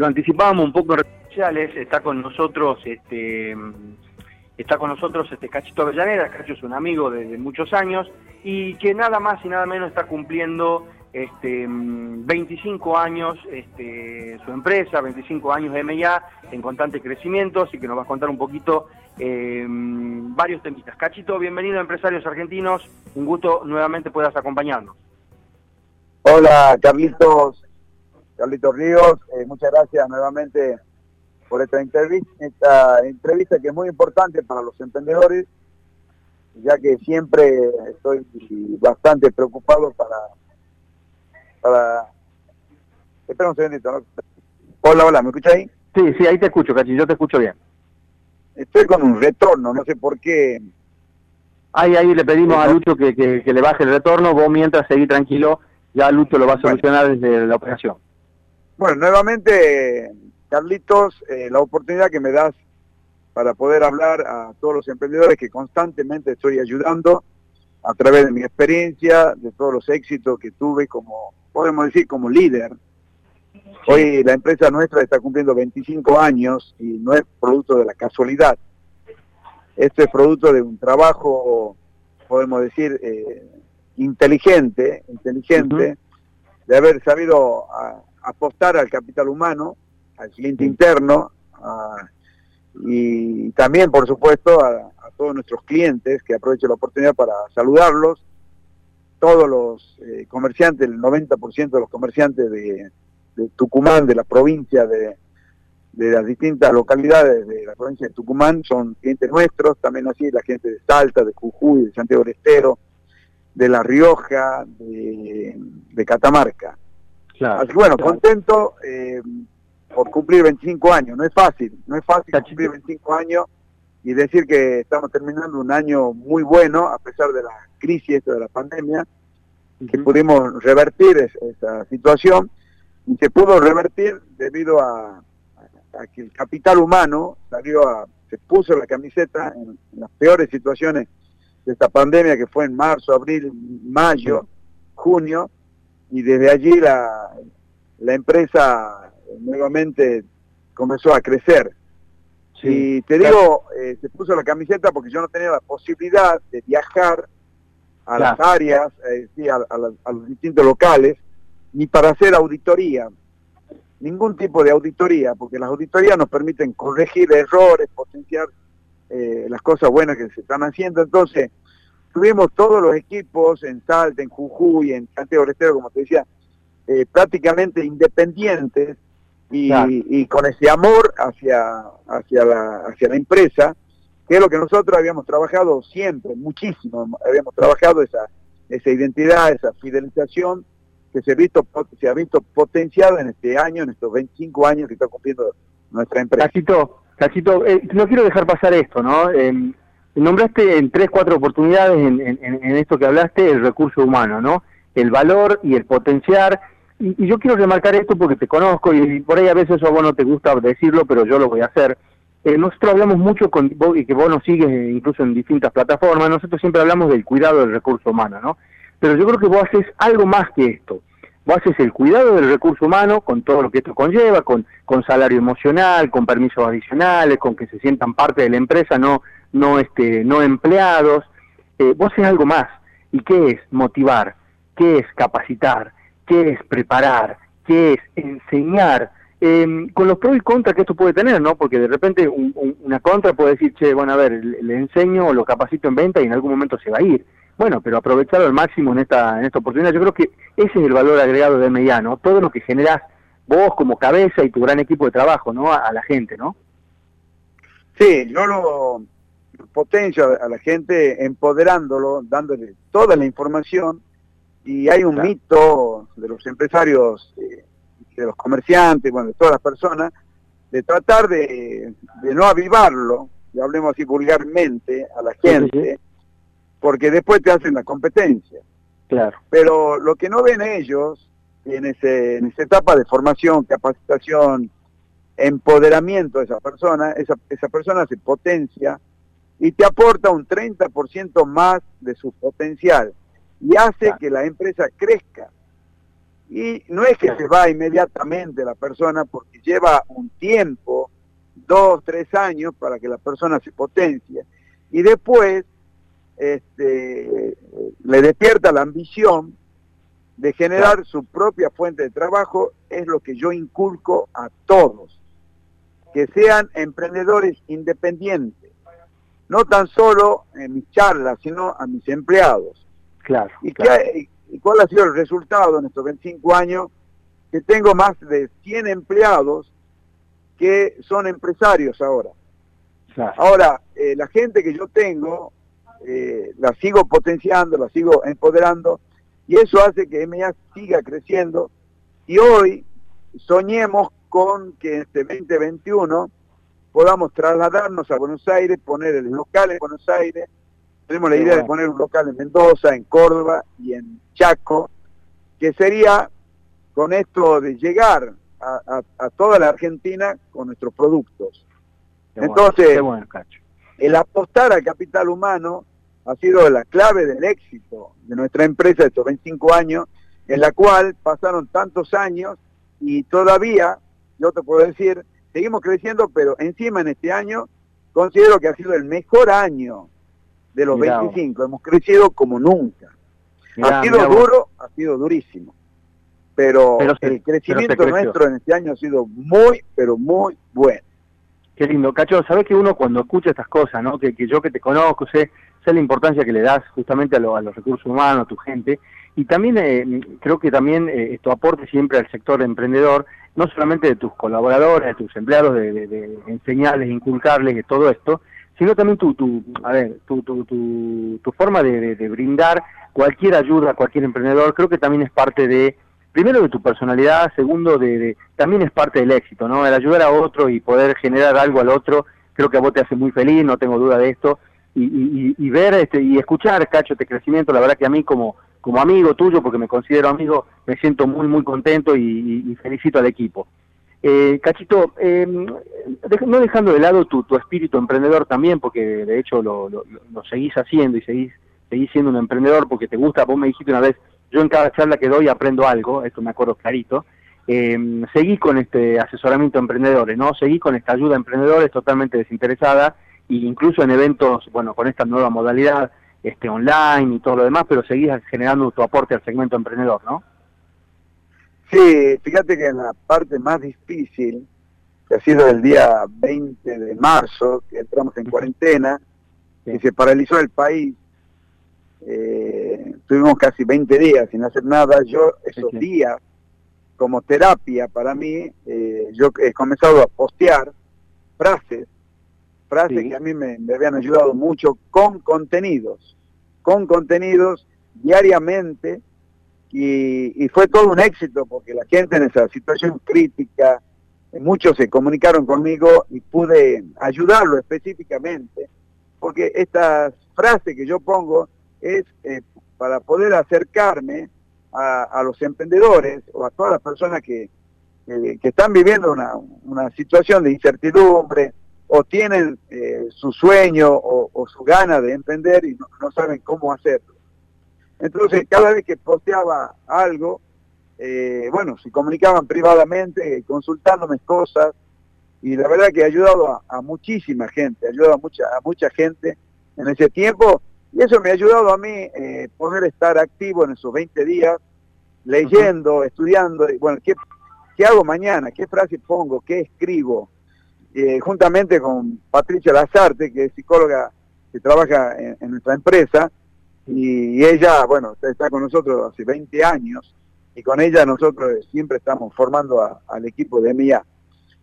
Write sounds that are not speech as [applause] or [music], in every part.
lo anticipábamos un poco en redes sociales, está con nosotros este está con nosotros este Cachito Avellaneda, Cacho es un amigo de, muchos años y que nada más y nada menos está cumpliendo este, 25 años este, su empresa, 25 años de MIA en constante crecimiento, así que nos va a contar un poquito eh, varios temitas. Cachito, bienvenido a Empresarios Argentinos, un gusto nuevamente puedas acompañarnos. Hola Carlitos, Carlitos Ríos, eh, muchas gracias nuevamente por esta entrevista, esta entrevista que es muy importante para los emprendedores, ya que siempre estoy bastante preocupado para... para... Espera un segundito, ¿no? Hola, hola, ¿me escucha ahí? Sí, sí, ahí te escucho, Cachi, yo te escucho bien. Estoy con un retorno, no sé por qué. Ahí, ahí le pedimos a Lucho que, que, le baje el retorno, vos mientras seguí tranquilo, ya Lucho lo va a solucionar desde la operación. Bueno, nuevamente, Carlitos, eh, la oportunidad que me das para poder hablar a todos los emprendedores que constantemente estoy ayudando a través de mi experiencia, de todos los éxitos que tuve como, podemos decir, como líder. Hoy la empresa nuestra está cumpliendo 25 años y no es producto de la casualidad. Esto es producto de un trabajo, podemos decir, eh, inteligente, inteligente, de haber sabido apostar al capital humano, al cliente interno, y también, por supuesto, a, todos nuestros clientes, que aprovecho la oportunidad para saludarlos, todos los eh, comerciantes, el 90% de los comerciantes de, Tucumán, de la provincia de, de las distintas localidades de la provincia de Tucumán son clientes nuestros, también así la gente de Salta, de Jujuy, de Santiago del Estero, de La Rioja, de, Catamarca. Así que bueno, contento eh, por cumplir 25 años, no es fácil, no es fácil cumplir 25 años y decir que estamos terminando un año muy bueno a pesar de la crisis de la pandemia, que pudimos revertir esa situación y se pudo revertir debido a, que el capital humano salió a, se puso la camiseta en, las peores situaciones de esta pandemia que fue en marzo, abril, mayo, junio, y desde allí la, la empresa nuevamente comenzó a crecer. y te digo, eh, se puso la camiseta porque yo no tenía la posibilidad de viajar a las áreas, eh, a los distintos locales, ni para hacer auditoría, ningún tipo de auditoría, porque las auditorías nos permiten corregir errores, potenciar eh, las cosas buenas que se están haciendo. Entonces, tuvimos todos los equipos en Salta, en Jujuy, en Santiago del Estero, como te decía, eh, prácticamente independientes y, con ese amor hacia, hacia, la, hacia la empresa, que es lo que nosotros habíamos trabajado siempre, muchísimo, habíamos trabajado esa, esa identidad, esa fidelización que se ha visto se ha visto potenciado en este año, en estos 25 años que está cumpliendo nuestra empresa. Cachito, Cachito, eh, no quiero dejar pasar esto, ¿no? Eh, nombraste en tres, cuatro oportunidades en, en, esto que hablaste el recurso humano, ¿no? El valor y el potenciar. Y, yo quiero remarcar esto porque te conozco y, por ahí a veces eso vos no te gusta decirlo, pero yo lo voy a hacer. Eh, nosotros hablamos mucho con vos y que vos nos sigues incluso en distintas plataformas, nosotros siempre hablamos del cuidado del recurso humano, ¿no? pero yo creo que vos haces algo más que esto. Vos haces el cuidado del recurso humano con todo lo que esto conlleva, con, con salario emocional, con permisos adicionales, con que se sientan parte de la empresa, no, no, este, no empleados. Eh, vos haces algo más. ¿Y qué es motivar? ¿Qué es capacitar? ¿Qué es preparar? ¿Qué es enseñar? Em, con los pros y contras que esto puede tener, ¿no? Porque de repente una contra puede decir, che, bueno, a ver, le enseño o lo capacito en venta y en algún momento se va a ir bueno, pero aprovecharlo al máximo en esta, en esta oportunidad. Yo creo que ese es el valor agregado de Mediano, todo lo que generás vos como cabeza y tu gran equipo de trabajo, ¿no? A, la gente, ¿no? Sí, yo lo potencio a la gente empoderándolo, dándole toda la información y hay un mito de los empresarios, eh, de los comerciantes, bueno, de todas las personas, de tratar de, no avivarlo, y hablemos así vulgarmente, a la gente, porque después te hacen la competencia. Claro. Pero lo que no ven ellos en, ese, en esa etapa de formación, capacitación, empoderamiento de esa persona, esa, esa persona se potencia y te aporta un 30% más de su potencial y hace que la empresa crezca. Y no es que se va inmediatamente la persona porque lleva un tiempo, dos, tres años para que la persona se potencie. Y después este, le despierta la ambición de generar su propia fuente de trabajo, es lo que yo inculco a todos, que sean emprendedores independientes, no tan solo en mis charlas, sino a mis empleados. Claro. ¿Y, cuál ha sido el resultado en estos 25 años? Que tengo más de 100 empleados que son empresarios ahora. Ahora, eh, la gente que yo tengo, eh, la sigo potenciando, la sigo empoderando, y eso hace que MA siga creciendo, y hoy soñemos con que este 2021 podamos trasladarnos a Buenos Aires, poner el local en Buenos Aires, tenemos la idea de poner un local en Mendoza, en Córdoba y en Chaco, que sería con esto de llegar a, toda la Argentina con nuestros productos. Entonces, el apostar al capital humano ha sido la clave del éxito de nuestra empresa de estos 25 años, en la cual pasaron tantos años y todavía, yo te puedo decir, seguimos creciendo, pero encima en este año considero que ha sido el mejor año de los 25. Hemos crecido como nunca. ha sido duro, ha sido durísimo. Pero, el crecimiento nuestro en este año ha sido muy, pero muy bueno. Qué lindo. Cacho, sabes que uno cuando escucha estas cosas, ¿no? Que, que yo que te conozco, sé, sé la importancia que le das justamente a, a los recursos humanos, a tu gente, y también eh, creo que también eh, esto aporte siempre al sector emprendedor, no solamente de tus colaboradores, de tus empleados, de, enseñarles, inculcarles de todo esto, sino también tu, tu a ver, tu, tu, tu, forma de, brindar cualquier ayuda a cualquier emprendedor, creo que también es parte de, primero de tu personalidad, segundo de, también es parte del éxito, ¿no? El ayudar a otro y poder generar algo al otro, creo que a vos te hace muy feliz, no tengo duda de esto, y, y, ver este, y escuchar, Cacho, este crecimiento, la verdad que a mí como como amigo tuyo, porque me considero amigo, me siento muy, muy contento y, felicito al equipo. Eh, Cachito, eh, no dejando de lado tu, tu, espíritu emprendedor también, porque de hecho lo, lo, seguís haciendo y seguís, seguís siendo un emprendedor porque te gusta, vos me dijiste una vez, yo en cada charla que doy aprendo algo, esto me acuerdo clarito, eh, seguí con este asesoramiento a emprendedores, ¿no? Seguí con esta ayuda a emprendedores totalmente desinteresada, e incluso en eventos, bueno, con esta nueva modalidad, este online y todo lo demás, pero seguís generando tu aporte al segmento emprendedor, ¿no? Sí, fíjate que en la parte más difícil, que ha sido el día 20 de marzo, que entramos en cuarentena, y se paralizó el país, eh, tuvimos casi 20 días sin hacer nada, yo esos días, como terapia para mí, eh, yo he comenzado a postear frases frases que a mí me, habían ayudado mucho con contenidos, con contenidos diariamente y, fue todo un éxito porque la gente en esa situación crítica, muchos se comunicaron conmigo y pude ayudarlo específicamente porque estas frases que yo pongo es eh, para poder acercarme a, los emprendedores o a todas las personas que, que, están viviendo una, una situación de incertidumbre, o tienen eh, su sueño o, su gana de emprender y no, saben cómo hacerlo. Entonces, cada vez que posteaba algo, eh, bueno, se comunicaban privadamente, consultándome cosas, y la verdad que ha ayudado a, muchísima gente, ha ayudado a mucha, a mucha gente en ese tiempo, y eso me ha ayudado a mí eh, poder estar activo en esos 20 días, leyendo, estudiando, y bueno, ¿qué, ¿qué hago mañana? ¿Qué frase pongo? ¿Qué escribo? Eh, juntamente con Patricia Lazarte, que es psicóloga que trabaja en, nuestra empresa, y, ella, bueno, está con nosotros hace 20 años, y con ella nosotros siempre estamos formando al equipo de MIA.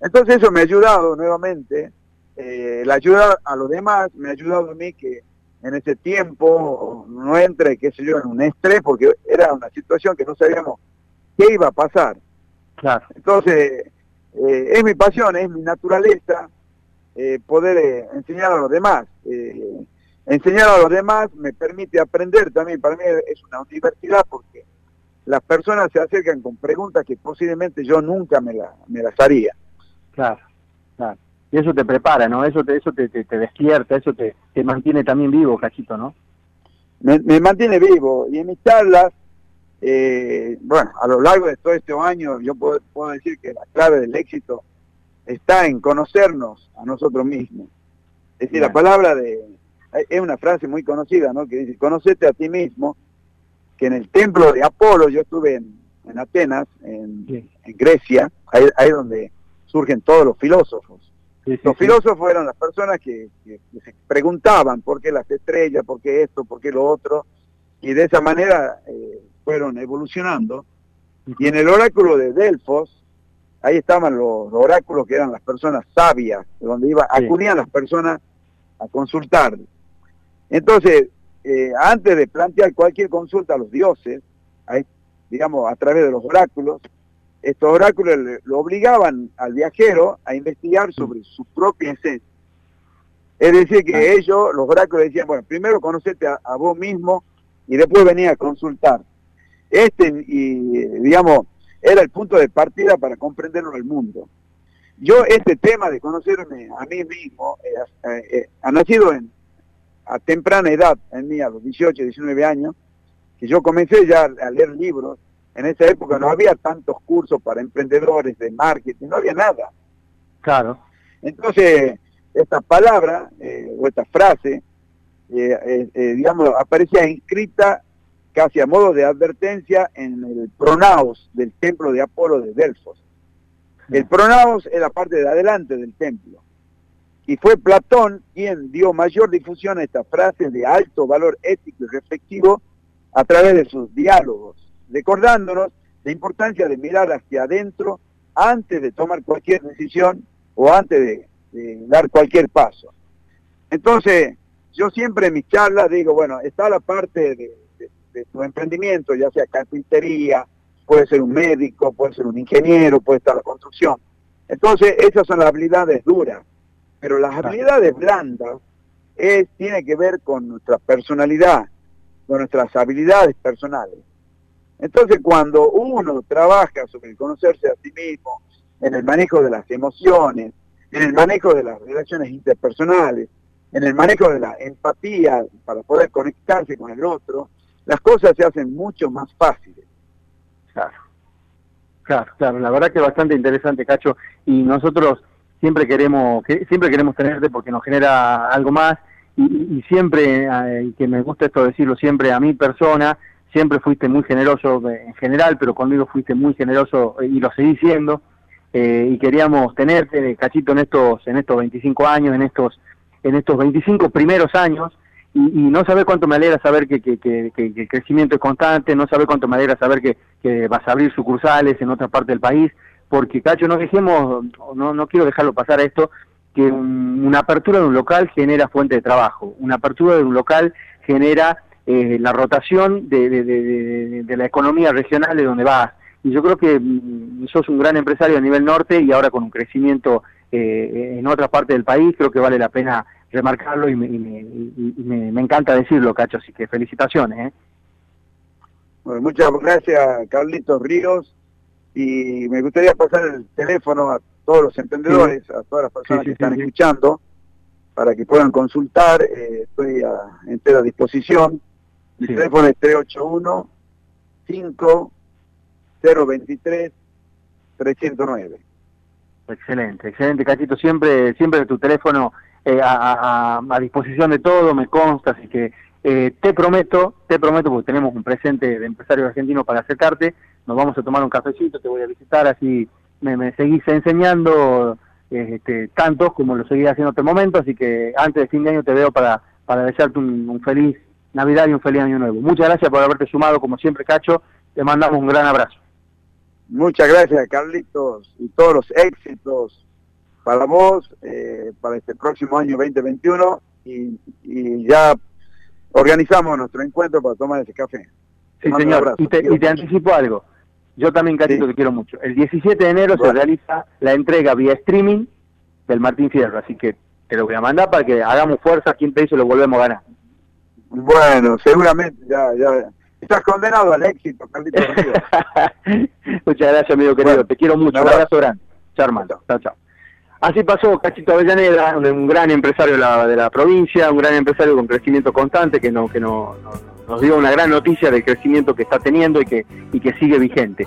Entonces eso me ha ayudado nuevamente, eh, la ayuda a los demás, me ha ayudado a mí que en ese tiempo no entre, qué sé yo, en un estrés, porque era una situación que no sabíamos qué iba a pasar. Claro. Entonces, eh, es mi pasión, es mi naturaleza eh, poder eh, enseñar a los demás. enseñar a los demás me permite aprender también, para mí es una universidad porque las personas se acercan con preguntas que posiblemente yo nunca me, me las haría. Claro, claro. Y eso te prepara, ¿no? Eso te, eso te, te, despierta, eso te, te mantiene también vivo, Cachito, ¿no? Me, me mantiene vivo. Y en mis charlas eh, bueno, a lo largo de todo este año yo puedo, decir que la clave del éxito está en conocernos a nosotros mismos. Es decir, la palabra de, es una frase muy conocida, ¿no? Que dice, conocete a ti mismo, que en el templo de Apolo, yo estuve en, Atenas, en, Grecia, ahí, ahí donde surgen todos los filósofos. los filósofos eran las personas que, se preguntaban por qué las estrellas, por qué esto, por qué lo otro, y de esa manera eh, fueron evolucionando. Y en el oráculo de Delfos, ahí estaban los, oráculos que eran las personas sabias, donde iba, acudían las personas a consultar. Entonces, eh, antes de plantear cualquier consulta a los dioses, digamos, a través de los oráculos, estos oráculos lo obligaban al viajero a investigar sobre su propia esencia. Es decir, que ah. ellos, los oráculos decían, bueno, primero conocete a, vos mismo y después venía a consultar. Este, y digamos, era el punto de partida para comprenderlo al mundo. Yo este tema de conocerme a mí mismo eh, eh, eh, ha nacido en, a temprana edad, en mí, a los 18, 19 años, que yo comencé ya a leer libros en esa época no había tantos cursos para emprendedores de marketing, no había nada. Claro. Entonces, esta palabra o esta frase, digamos, aparecía inscrita casi a modo de advertencia en el pronaos del templo de Apolo de Delfos. El pronaos es la parte de adelante del templo. Y fue Platón quien dio mayor difusión a esta frase de alto valor ético y reflexivo a través de sus diálogos recordándonos la importancia de mirar hacia adentro antes de tomar cualquier decisión o antes de, dar cualquier paso. Entonces, yo siempre en mis charlas digo, bueno, está la parte de, tu emprendimiento, ya sea carpintería, puede ser un médico, puede ser un ingeniero, puede estar la construcción. Entonces, esas son las habilidades duras, pero las habilidades blandas es, tiene que ver con nuestra personalidad, con nuestras habilidades personales. Entonces, cuando uno trabaja sobre el conocerse a sí mismo, en el manejo de las emociones, en el manejo de las relaciones interpersonales, en el manejo de la empatía para poder conectarse con el otro, las cosas se hacen mucho más fáciles. Claro, claro, claro. La verdad que es bastante interesante, Cacho. Y nosotros siempre queremos, siempre queremos tenerte porque nos genera algo más. Y, y siempre, eh, que me gusta esto decirlo siempre a mi persona, siempre fuiste muy generoso en general, pero conmigo fuiste muy generoso y lo seguís siendo. Eh, y queríamos tenerte, Cachito, en estos, en estos 25 años, en estos, en estos 25 primeros años, y, no saber cuánto me alegra saber que, que, que, el crecimiento es constante, no saber cuánto me alegra saber que, que vas a abrir sucursales en otra parte del país, porque Cacho, no dejemos, no, no quiero dejarlo pasar a esto, que una apertura de un local genera fuente de trabajo, una apertura de un local genera eh, la rotación de, la economía regional de donde vas. Y yo creo que mm, sos un gran empresario a nivel norte y ahora con un crecimiento eh, en otra parte del país, creo que vale la pena remarcarlo y me, encanta decirlo, Cacho, así que felicitaciones. ¿eh? Bueno, muchas gracias, Carlitos Ríos, y me gustaría pasar el teléfono a todos los emprendedores, a todas las personas que están escuchando, para que puedan consultar, estoy a entera disposición. Mi teléfono es 381 5023 309. Excelente, excelente, Cachito. Siempre, siempre tu teléfono eh, a, disposición de todo, me consta, así que eh, te prometo, te prometo, porque tenemos un presente de empresario argentino para acercarte, nos vamos a tomar un cafecito, te voy a visitar, así me, seguís enseñando este, tantos como lo seguís haciendo hasta el momento, así que antes de fin de año te veo para, para desearte un feliz Navidad y un feliz año nuevo. Muchas gracias por haberte sumado, como siempre, Cacho. Te mandamos un gran abrazo. Muchas gracias, Carlitos, y todos los éxitos para vos, eh, para este próximo año 2021, y, ya organizamos nuestro encuentro para tomar ese café. Sí, señor, y, te, anticipo algo. Yo también, Carlitos, te quiero mucho. El 17 de enero se realiza la entrega vía streaming del Martín Fierro, así que te lo voy a mandar para que hagamos fuerza, quien te dice lo volvemos a ganar. Bueno, seguramente ya, ya. Estás condenado al éxito, Carlitos [laughs] Muchas gracias, amigo querido. Te quiero mucho. Un abrazo grande. Chao, hermano. Chao, chao. Así pasó Cachito Avellaneda, un gran empresario de la, provincia, un gran empresario con crecimiento constante que no, que no, no nos dio una gran noticia del crecimiento que está teniendo y que, y que sigue vigente.